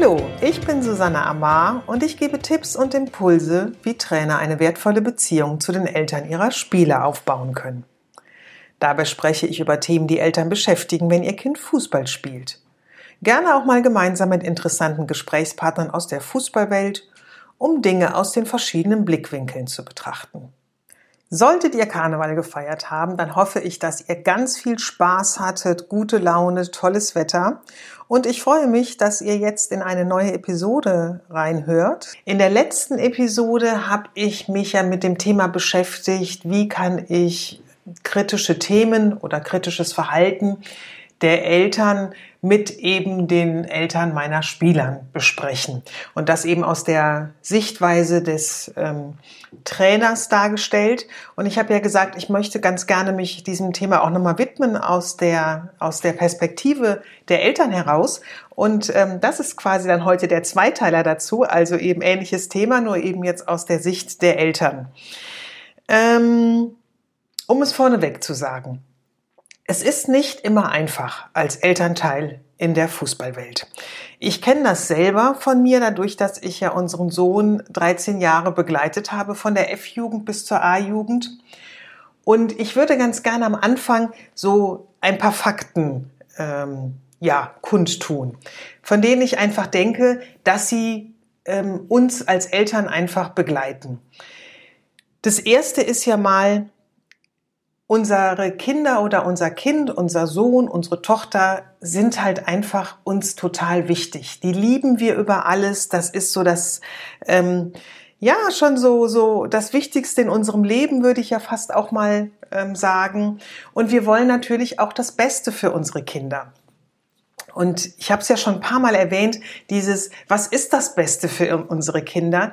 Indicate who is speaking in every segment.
Speaker 1: Hallo, ich bin Susanne Amar und ich gebe Tipps und Impulse, wie Trainer eine wertvolle Beziehung zu den Eltern ihrer Spieler aufbauen können. Dabei spreche ich über Themen, die Eltern beschäftigen, wenn ihr Kind Fußball spielt. Gerne auch mal gemeinsam mit interessanten Gesprächspartnern aus der Fußballwelt, um Dinge aus den verschiedenen Blickwinkeln zu betrachten. Solltet ihr Karneval gefeiert haben, dann hoffe ich, dass ihr ganz viel Spaß hattet, gute Laune, tolles Wetter. Und ich freue mich, dass ihr jetzt in eine neue Episode reinhört. In der letzten Episode habe ich mich ja mit dem Thema beschäftigt, wie kann ich kritische Themen oder kritisches Verhalten der Eltern mit eben den Eltern meiner Spielern besprechen. Und das eben aus der Sichtweise des ähm, Trainers dargestellt. Und ich habe ja gesagt, ich möchte ganz gerne mich diesem Thema auch nochmal widmen aus der, aus der Perspektive der Eltern heraus. Und ähm, das ist quasi dann heute der Zweiteiler dazu, also eben ähnliches Thema, nur eben jetzt aus der Sicht der Eltern. Ähm, um es vorneweg zu sagen. Es ist nicht immer einfach als Elternteil in der Fußballwelt. Ich kenne das selber von mir, dadurch, dass ich ja unseren Sohn 13 Jahre begleitet habe, von der F-Jugend bis zur A-Jugend. Und ich würde ganz gerne am Anfang so ein paar Fakten ähm, ja, kundtun, von denen ich einfach denke, dass sie ähm, uns als Eltern einfach begleiten. Das erste ist ja mal, unsere Kinder oder unser Kind, unser Sohn, unsere Tochter sind halt einfach uns total wichtig. Die lieben wir über alles. Das ist so das, ähm, ja, schon so, so das Wichtigste in unserem Leben, würde ich ja fast auch mal ähm, sagen. Und wir wollen natürlich auch das Beste für unsere Kinder. Und ich habe es ja schon ein paar Mal erwähnt, dieses, was ist das Beste für unsere Kinder?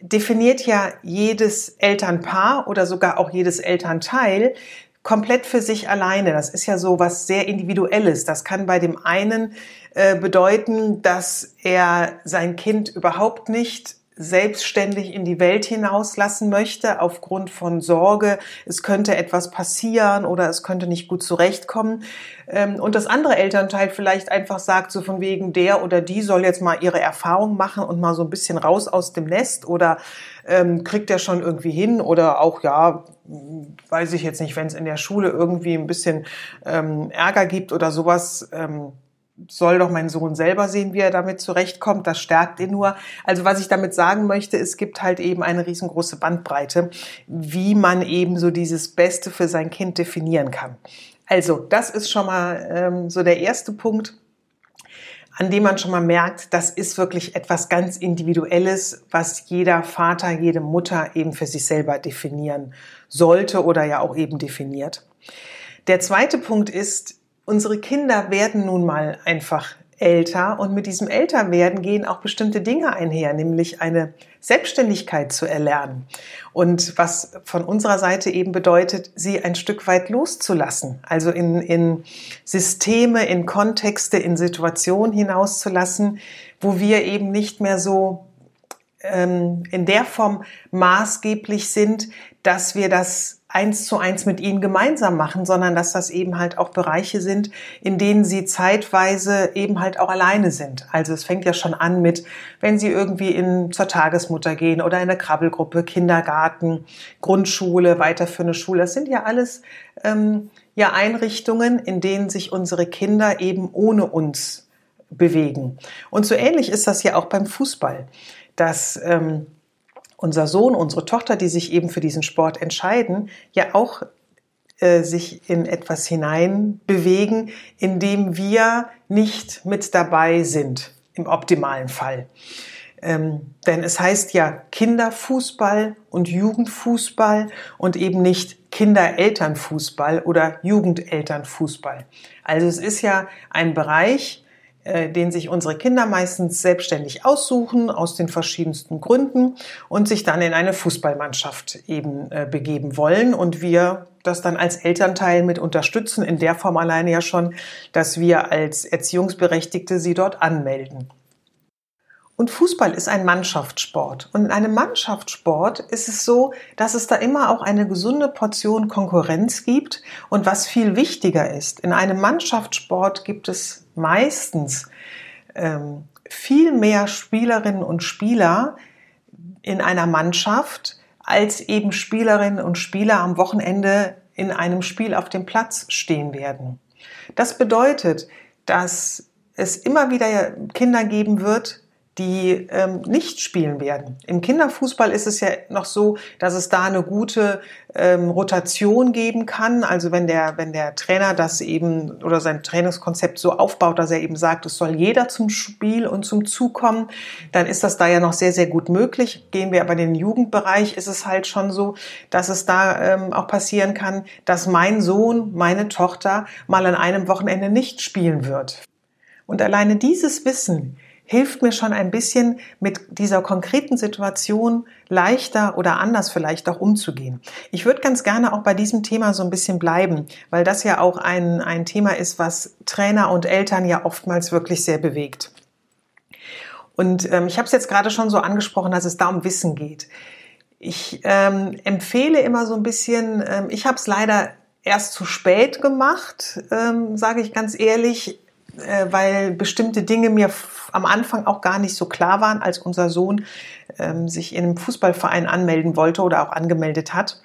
Speaker 1: Definiert ja jedes Elternpaar oder sogar auch jedes Elternteil komplett für sich alleine. Das ist ja so was sehr Individuelles. Das kann bei dem einen äh, bedeuten, dass er sein Kind überhaupt nicht selbstständig in die Welt hinauslassen möchte, aufgrund von Sorge, es könnte etwas passieren oder es könnte nicht gut zurechtkommen. Ähm, und das andere Elternteil vielleicht einfach sagt, so von wegen, der oder die soll jetzt mal ihre Erfahrung machen und mal so ein bisschen raus aus dem Nest oder ähm, kriegt er schon irgendwie hin oder auch, ja, weiß ich jetzt nicht, wenn es in der Schule irgendwie ein bisschen ähm, Ärger gibt oder sowas, ähm, soll doch mein Sohn selber sehen, wie er damit zurechtkommt. Das stärkt ihn nur. Also was ich damit sagen möchte, es gibt halt eben eine riesengroße Bandbreite, wie man eben so dieses Beste für sein Kind definieren kann. Also das ist schon mal ähm, so der erste Punkt, an dem man schon mal merkt, das ist wirklich etwas ganz Individuelles, was jeder Vater, jede Mutter eben für sich selber definieren sollte oder ja auch eben definiert. Der zweite Punkt ist, unsere Kinder werden nun mal einfach älter und mit diesem Älterwerden gehen auch bestimmte Dinge einher, nämlich eine Selbstständigkeit zu erlernen. Und was von unserer Seite eben bedeutet, sie ein Stück weit loszulassen, also in, in Systeme, in Kontexte, in Situationen hinauszulassen, wo wir eben nicht mehr so ähm, in der Form maßgeblich sind, dass wir das eins zu eins mit ihnen gemeinsam machen, sondern dass das eben halt auch Bereiche sind, in denen sie zeitweise eben halt auch alleine sind. Also es fängt ja schon an mit, wenn sie irgendwie in, zur Tagesmutter gehen oder in eine Krabbelgruppe, Kindergarten, Grundschule, weiterführende Schule. Das sind ja alles ähm, ja Einrichtungen, in denen sich unsere Kinder eben ohne uns bewegen. Und so ähnlich ist das ja auch beim Fußball, dass ähm, unser Sohn, unsere Tochter, die sich eben für diesen Sport entscheiden, ja auch äh, sich in etwas hinein bewegen, in dem wir nicht mit dabei sind, im optimalen Fall. Ähm, denn es heißt ja Kinderfußball und Jugendfußball und eben nicht Kinderelternfußball oder Jugendelternfußball. Also es ist ja ein Bereich, äh, den sich unsere Kinder meistens selbstständig aussuchen, aus den verschiedensten Gründen und sich dann in eine Fußballmannschaft eben äh, begeben wollen und wir das dann als Elternteil mit unterstützen, in der Form alleine ja schon, dass wir als Erziehungsberechtigte sie dort anmelden. Und Fußball ist ein Mannschaftssport. Und in einem Mannschaftssport ist es so, dass es da immer auch eine gesunde Portion Konkurrenz gibt. Und was viel wichtiger ist, in einem Mannschaftssport gibt es meistens ähm, viel mehr Spielerinnen und Spieler in einer Mannschaft, als eben Spielerinnen und Spieler am Wochenende in einem Spiel auf dem Platz stehen werden. Das bedeutet, dass es immer wieder Kinder geben wird, die ähm, nicht spielen werden. Im Kinderfußball ist es ja noch so, dass es da eine gute ähm, Rotation geben kann. Also wenn der, wenn der Trainer das eben oder sein Trainingskonzept so aufbaut, dass er eben sagt, es soll jeder zum Spiel und zum Zug kommen, dann ist das da ja noch sehr, sehr gut möglich. Gehen wir aber in den Jugendbereich, ist es halt schon so, dass es da ähm, auch passieren kann, dass mein Sohn, meine Tochter mal an einem Wochenende nicht spielen wird. Und alleine dieses Wissen, hilft mir schon ein bisschen mit dieser konkreten Situation leichter oder anders vielleicht auch umzugehen. Ich würde ganz gerne auch bei diesem Thema so ein bisschen bleiben, weil das ja auch ein, ein Thema ist, was Trainer und Eltern ja oftmals wirklich sehr bewegt. Und ähm, ich habe es jetzt gerade schon so angesprochen, dass es da um Wissen geht. Ich ähm, empfehle immer so ein bisschen, ähm, ich habe es leider erst zu spät gemacht, ähm, sage ich ganz ehrlich, äh, weil bestimmte Dinge mir am Anfang auch gar nicht so klar waren, als unser Sohn ähm, sich in einem Fußballverein anmelden wollte oder auch angemeldet hat.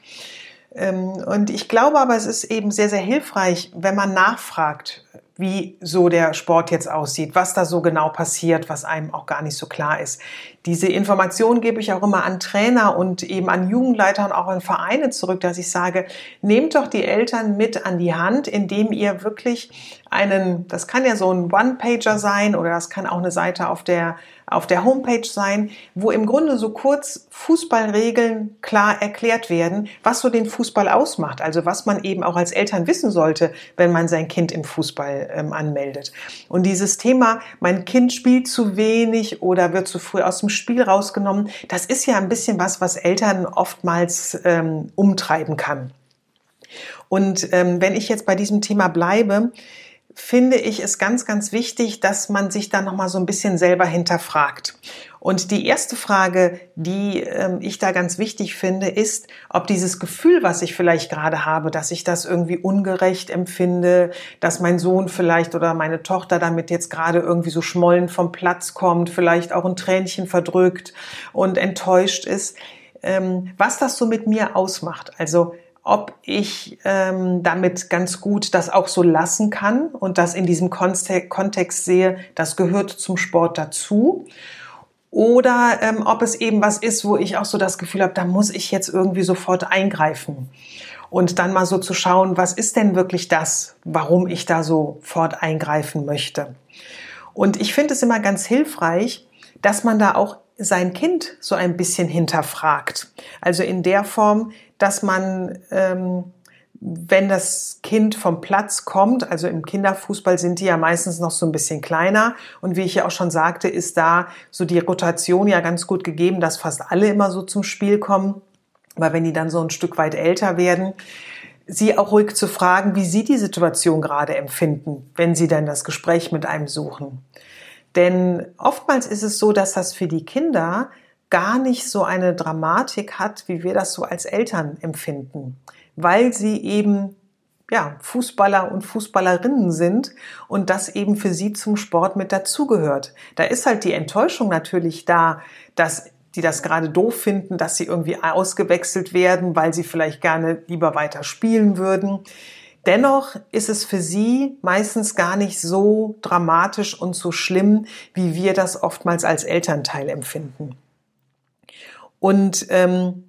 Speaker 1: Ähm, und ich glaube aber, es ist eben sehr, sehr hilfreich, wenn man nachfragt, wie so der Sport jetzt aussieht, was da so genau passiert, was einem auch gar nicht so klar ist. Diese Information gebe ich auch immer an Trainer und eben an Jugendleiter und auch an Vereine zurück, dass ich sage, nehmt doch die Eltern mit an die Hand, indem ihr wirklich einen, das kann ja so ein One-Pager sein oder das kann auch eine Seite auf der auf der Homepage sein, wo im Grunde so kurz Fußballregeln klar erklärt werden, was so den Fußball ausmacht. Also was man eben auch als Eltern wissen sollte, wenn man sein Kind im Fußball ähm, anmeldet. Und dieses Thema, mein Kind spielt zu wenig oder wird zu früh aus dem Spiel rausgenommen, das ist ja ein bisschen was, was Eltern oftmals ähm, umtreiben kann. Und ähm, wenn ich jetzt bei diesem Thema bleibe, finde ich es ganz, ganz wichtig, dass man sich da nochmal so ein bisschen selber hinterfragt. Und die erste Frage, die ähm, ich da ganz wichtig finde, ist, ob dieses Gefühl, was ich vielleicht gerade habe, dass ich das irgendwie ungerecht empfinde, dass mein Sohn vielleicht oder meine Tochter damit jetzt gerade irgendwie so schmollen vom Platz kommt, vielleicht auch ein Tränchen verdrückt und enttäuscht ist, ähm, was das so mit mir ausmacht. Also ob ich ähm, damit ganz gut das auch so lassen kann und das in diesem Kontext sehe, das gehört zum Sport dazu. Oder ähm, ob es eben was ist, wo ich auch so das Gefühl habe, da muss ich jetzt irgendwie sofort eingreifen. Und dann mal so zu schauen, was ist denn wirklich das, warum ich da sofort eingreifen möchte. Und ich finde es immer ganz hilfreich, dass man da auch sein Kind so ein bisschen hinterfragt. Also in der Form, dass man, ähm, wenn das Kind vom Platz kommt, also im Kinderfußball sind die ja meistens noch so ein bisschen kleiner und wie ich ja auch schon sagte, ist da so die Rotation ja ganz gut gegeben, dass fast alle immer so zum Spiel kommen, weil wenn die dann so ein Stück weit älter werden, sie auch ruhig zu fragen, wie sie die Situation gerade empfinden, wenn sie dann das Gespräch mit einem suchen. Denn oftmals ist es so, dass das für die Kinder gar nicht so eine Dramatik hat, wie wir das so als Eltern empfinden, weil sie eben ja, Fußballer und Fußballerinnen sind und das eben für sie zum Sport mit dazugehört. Da ist halt die Enttäuschung natürlich da, dass die das gerade doof finden, dass sie irgendwie ausgewechselt werden, weil sie vielleicht gerne lieber weiter spielen würden. Dennoch ist es für sie meistens gar nicht so dramatisch und so schlimm, wie wir das oftmals als Elternteil empfinden. Und ähm,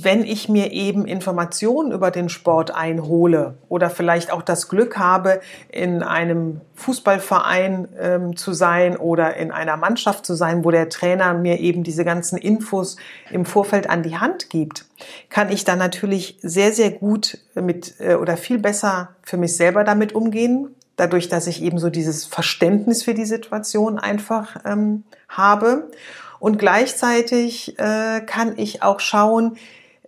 Speaker 1: wenn ich mir eben Informationen über den Sport einhole oder vielleicht auch das Glück habe, in einem Fußballverein ähm, zu sein oder in einer Mannschaft zu sein, wo der Trainer mir eben diese ganzen Infos im Vorfeld an die Hand gibt, kann ich dann natürlich sehr, sehr gut mit äh, oder viel besser für mich selber damit umgehen, dadurch, dass ich eben so dieses Verständnis für die Situation einfach ähm, habe. Und gleichzeitig äh, kann ich auch schauen,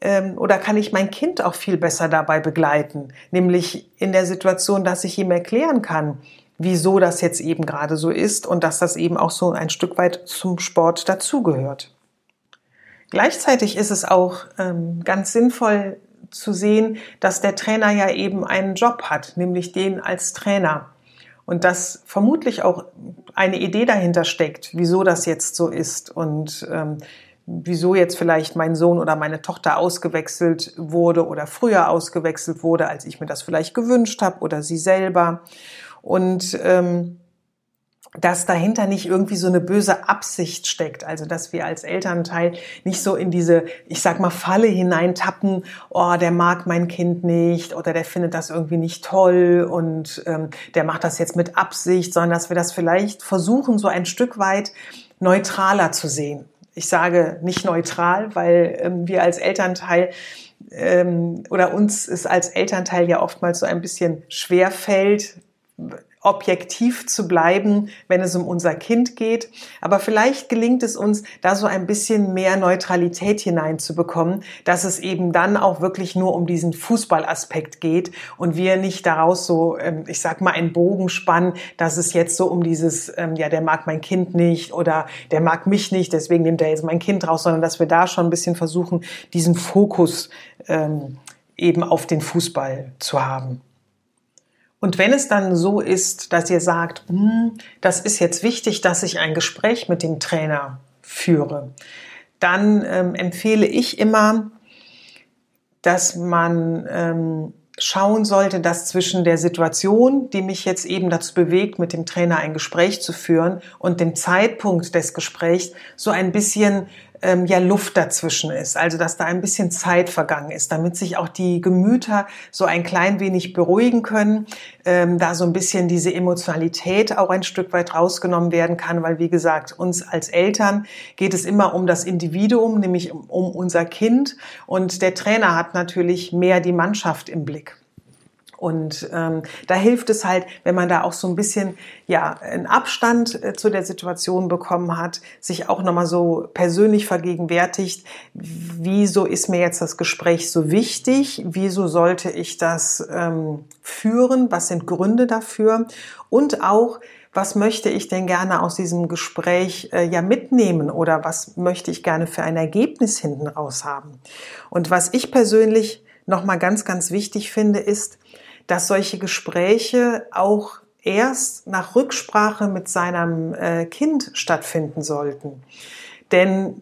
Speaker 1: ähm, oder kann ich mein Kind auch viel besser dabei begleiten, nämlich in der Situation, dass ich ihm erklären kann, wieso das jetzt eben gerade so ist und dass das eben auch so ein Stück weit zum Sport dazugehört. Gleichzeitig ist es auch ähm, ganz sinnvoll zu sehen, dass der Trainer ja eben einen Job hat, nämlich den als Trainer. Und dass vermutlich auch eine Idee dahinter steckt, wieso das jetzt so ist und ähm, wieso jetzt vielleicht mein Sohn oder meine Tochter ausgewechselt wurde oder früher ausgewechselt wurde, als ich mir das vielleicht gewünscht habe oder sie selber. Und ähm, dass dahinter nicht irgendwie so eine böse Absicht steckt. Also dass wir als Elternteil nicht so in diese, ich sag mal, Falle hineintappen, oh, der mag mein Kind nicht oder der findet das irgendwie nicht toll und ähm, der macht das jetzt mit Absicht, sondern dass wir das vielleicht versuchen, so ein Stück weit neutraler zu sehen. Ich sage nicht neutral, weil ähm, wir als Elternteil ähm, oder uns ist als Elternteil ja oftmals so ein bisschen schwer fällt, objektiv zu bleiben, wenn es um unser Kind geht. Aber vielleicht gelingt es uns, da so ein bisschen mehr Neutralität hineinzubekommen, dass es eben dann auch wirklich nur um diesen Fußballaspekt geht und wir nicht daraus so, ähm, ich sag mal, einen Bogen spannen, dass es jetzt so um dieses, ähm, ja, der mag mein Kind nicht oder der mag mich nicht, deswegen nimmt er jetzt mein Kind raus, sondern dass wir da schon ein bisschen versuchen, diesen Fokus ähm, eben auf den Fußball zu haben. Und wenn es dann so ist, dass ihr sagt, hm, das ist jetzt wichtig, dass ich ein Gespräch mit dem Trainer führe, dann ähm, empfehle ich immer, dass man ähm, schauen sollte, dass zwischen der Situation, die mich jetzt eben dazu bewegt, mit dem Trainer ein Gespräch zu führen, und dem Zeitpunkt des Gesprächs so ein bisschen ähm, ja Luft dazwischen ist, also dass da ein bisschen Zeit vergangen ist, damit sich auch die Gemüter so ein klein wenig beruhigen können, ähm, da so ein bisschen diese Emotionalität auch ein Stück weit rausgenommen werden kann, weil wie gesagt, uns als Eltern geht es immer um das Individuum, nämlich um, um unser Kind. Und der Trainer hat natürlich mehr die Mannschaft im Blick. Und ähm, da hilft es halt, wenn man da auch so ein bisschen ja einen Abstand äh, zu der Situation bekommen hat, sich auch nochmal so persönlich vergegenwärtigt, wieso ist mir jetzt das Gespräch so wichtig, wieso sollte ich das ähm, führen, was sind Gründe dafür und auch was möchte ich denn gerne aus diesem Gespräch äh, ja mitnehmen oder was möchte ich gerne für ein Ergebnis hinten raus haben. Und was ich persönlich nochmal ganz, ganz wichtig finde, ist, dass solche Gespräche auch erst nach Rücksprache mit seinem äh, Kind stattfinden sollten. Denn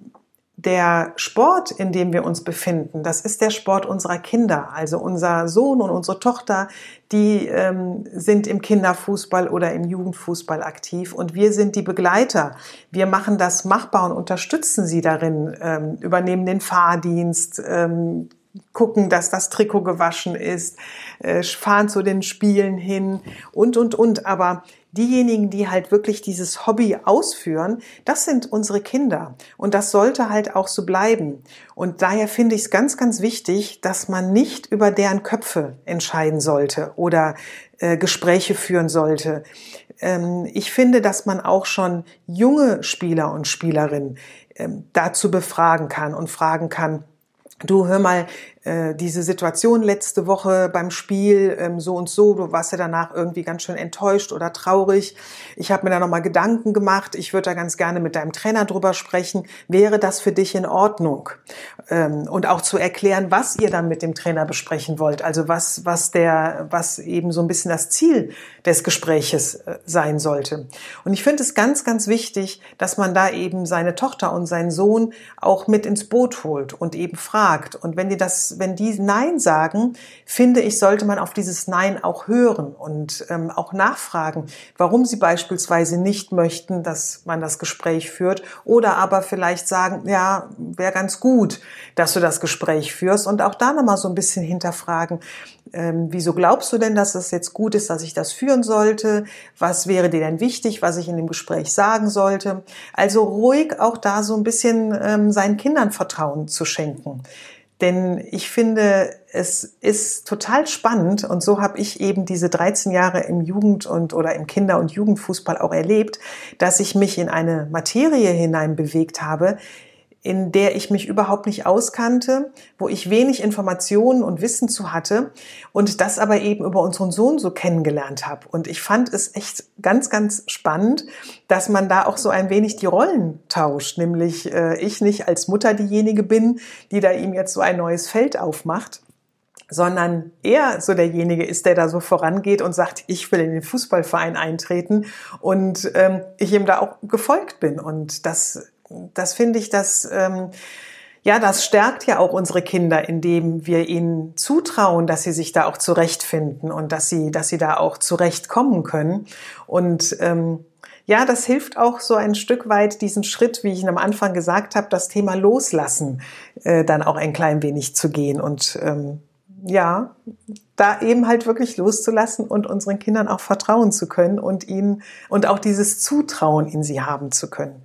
Speaker 1: der Sport, in dem wir uns befinden, das ist der Sport unserer Kinder. Also unser Sohn und unsere Tochter, die ähm, sind im Kinderfußball oder im Jugendfußball aktiv und wir sind die Begleiter. Wir machen das machbar und unterstützen sie darin, ähm, übernehmen den Fahrdienst, ähm, gucken, dass das Trikot gewaschen ist, äh, fahren zu den Spielen hin und, und, und. Aber diejenigen, die halt wirklich dieses Hobby ausführen, das sind unsere Kinder. Und das sollte halt auch so bleiben. Und daher finde ich es ganz, ganz wichtig, dass man nicht über deren Köpfe entscheiden sollte oder äh, Gespräche führen sollte. Ähm, ich finde, dass man auch schon junge Spieler und Spielerinnen ähm, dazu befragen kann und fragen kann, du hör mal, äh, diese Situation letzte Woche beim Spiel, ähm, so und so, du warst ja danach irgendwie ganz schön enttäuscht oder traurig. Ich habe mir da nochmal Gedanken gemacht. Ich würde da ganz gerne mit deinem Trainer drüber sprechen. Wäre das für dich in Ordnung? Ähm, und auch zu erklären, was ihr dann mit dem Trainer besprechen wollt. Also was, was der, was eben so ein bisschen das Ziel des Gespräches äh, sein sollte. Und ich finde es ganz, ganz wichtig, dass man da eben seine Tochter und seinen Sohn auch mit ins Boot holt und eben fragt. Und wenn ihr das wenn die Nein sagen, finde ich, sollte man auf dieses Nein auch hören und ähm, auch nachfragen, warum sie beispielsweise nicht möchten, dass man das Gespräch führt oder aber vielleicht sagen, ja, wäre ganz gut, dass du das Gespräch führst und auch da nochmal so ein bisschen hinterfragen, ähm, wieso glaubst du denn, dass es jetzt gut ist, dass ich das führen sollte? Was wäre dir denn wichtig, was ich in dem Gespräch sagen sollte? Also ruhig auch da so ein bisschen ähm, seinen Kindern Vertrauen zu schenken. Denn ich finde, es ist total spannend und so habe ich eben diese 13 Jahre im Jugend- und oder im Kinder- und Jugendfußball auch erlebt, dass ich mich in eine Materie hinein bewegt habe, in der ich mich überhaupt nicht auskannte, wo ich wenig Informationen und Wissen zu hatte und das aber eben über unseren Sohn so kennengelernt habe. Und ich fand es echt ganz, ganz spannend, dass man da auch so ein wenig die Rollen tauscht, nämlich äh, ich nicht als Mutter diejenige bin, die da ihm jetzt so ein neues Feld aufmacht, sondern er so derjenige ist, der da so vorangeht und sagt, ich will in den Fußballverein eintreten und ähm, ich ihm da auch gefolgt bin. Und das das finde ich, dass ähm, ja, das stärkt ja auch unsere Kinder, indem wir ihnen zutrauen, dass sie sich da auch zurechtfinden und dass sie, dass sie da auch zurechtkommen können. Und ähm, ja, das hilft auch so ein Stück weit, diesen Schritt, wie ich ihn am Anfang gesagt habe, das Thema Loslassen äh, dann auch ein klein wenig zu gehen und ähm, ja, da eben halt wirklich loszulassen und unseren Kindern auch vertrauen zu können und ihnen und auch dieses Zutrauen in sie haben zu können.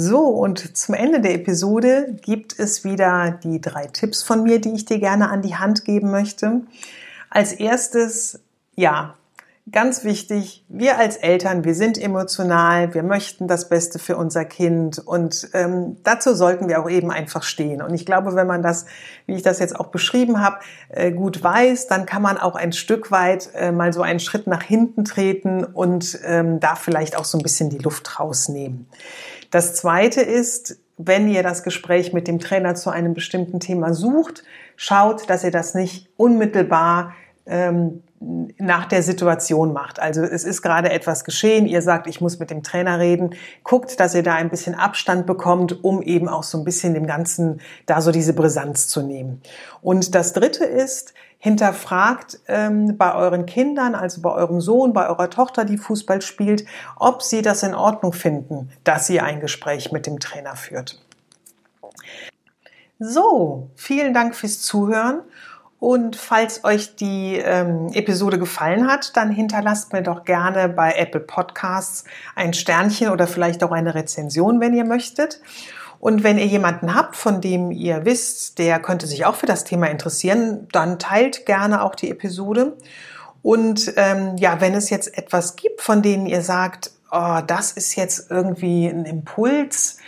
Speaker 1: So, und zum Ende der Episode gibt es wieder die drei Tipps von mir, die ich dir gerne an die Hand geben möchte. Als erstes, ja, ganz wichtig, wir als Eltern, wir sind emotional, wir möchten das Beste für unser Kind und ähm, dazu sollten wir auch eben einfach stehen. Und ich glaube, wenn man das, wie ich das jetzt auch beschrieben habe, äh, gut weiß, dann kann man auch ein Stück weit äh, mal so einen Schritt nach hinten treten und ähm, da vielleicht auch so ein bisschen die Luft rausnehmen. Das Zweite ist, wenn ihr das Gespräch mit dem Trainer zu einem bestimmten Thema sucht, schaut, dass ihr das nicht unmittelbar ähm, nach der Situation macht. Also es ist gerade etwas geschehen, ihr sagt, ich muss mit dem Trainer reden, guckt, dass ihr da ein bisschen Abstand bekommt, um eben auch so ein bisschen dem Ganzen da so diese Brisanz zu nehmen. Und das Dritte ist, hinterfragt ähm, bei euren Kindern, also bei eurem Sohn, bei eurer Tochter, die Fußball spielt, ob sie das in Ordnung finden, dass ihr ein Gespräch mit dem Trainer führt. So, vielen Dank fürs Zuhören. Und falls euch die ähm, Episode gefallen hat, dann hinterlasst mir doch gerne bei Apple Podcasts ein Sternchen oder vielleicht auch eine Rezension, wenn ihr möchtet. Und wenn ihr jemanden habt, von dem ihr wisst, der könnte sich auch für das Thema interessieren, dann teilt gerne auch die Episode. Und ähm, ja, wenn es jetzt etwas gibt, von denen ihr sagt, oh, das ist jetzt irgendwie ein Impuls,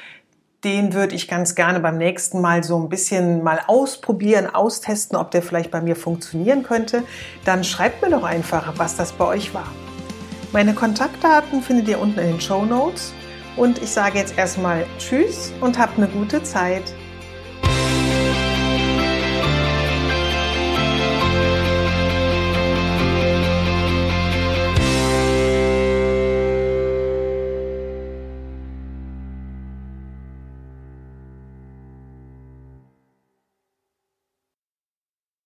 Speaker 1: den würde ich ganz gerne beim nächsten Mal so ein bisschen mal ausprobieren, austesten, ob der vielleicht bei mir funktionieren könnte, dann schreibt mir doch einfach, was das bei euch war. Meine Kontaktdaten findet ihr unten in den Show Notes und ich sage jetzt erstmal Tschüss und habt eine gute Zeit.